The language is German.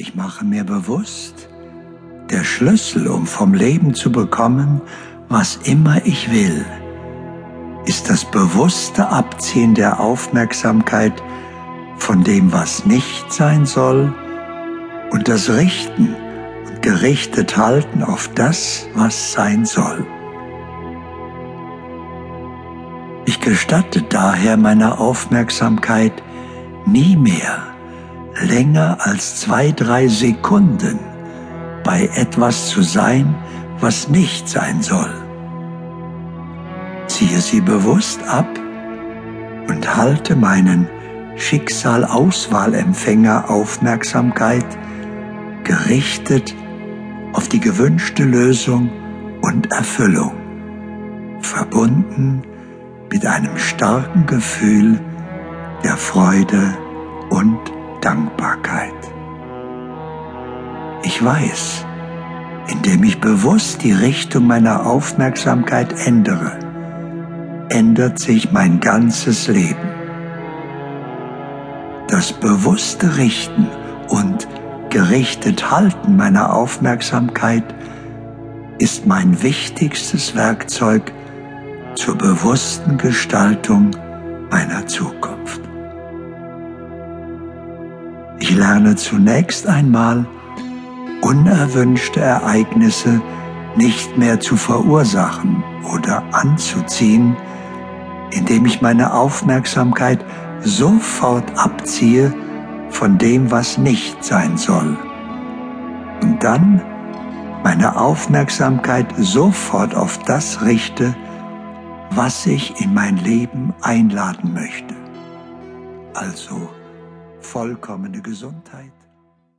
Ich mache mir bewusst, der Schlüssel, um vom Leben zu bekommen, was immer ich will, ist das bewusste Abziehen der Aufmerksamkeit von dem, was nicht sein soll, und das Richten und gerichtet halten auf das, was sein soll. Ich gestatte daher meiner Aufmerksamkeit nie mehr länger als zwei, drei Sekunden bei etwas zu sein, was nicht sein soll. Ziehe sie bewusst ab und halte meinen Schicksal-Auswahlempfänger Aufmerksamkeit gerichtet auf die gewünschte Lösung und Erfüllung, verbunden mit einem starken Gefühl der Freude und Dankbarkeit. Ich weiß, indem ich bewusst die Richtung meiner Aufmerksamkeit ändere, ändert sich mein ganzes Leben. Das bewusste Richten und gerichtet Halten meiner Aufmerksamkeit ist mein wichtigstes Werkzeug zur bewussten Gestaltung meiner Zukunft. Ich lerne zunächst einmal, unerwünschte Ereignisse nicht mehr zu verursachen oder anzuziehen, indem ich meine Aufmerksamkeit sofort abziehe von dem, was nicht sein soll. Und dann meine Aufmerksamkeit sofort auf das richte, was ich in mein Leben einladen möchte. Also vollkommene Gesundheit,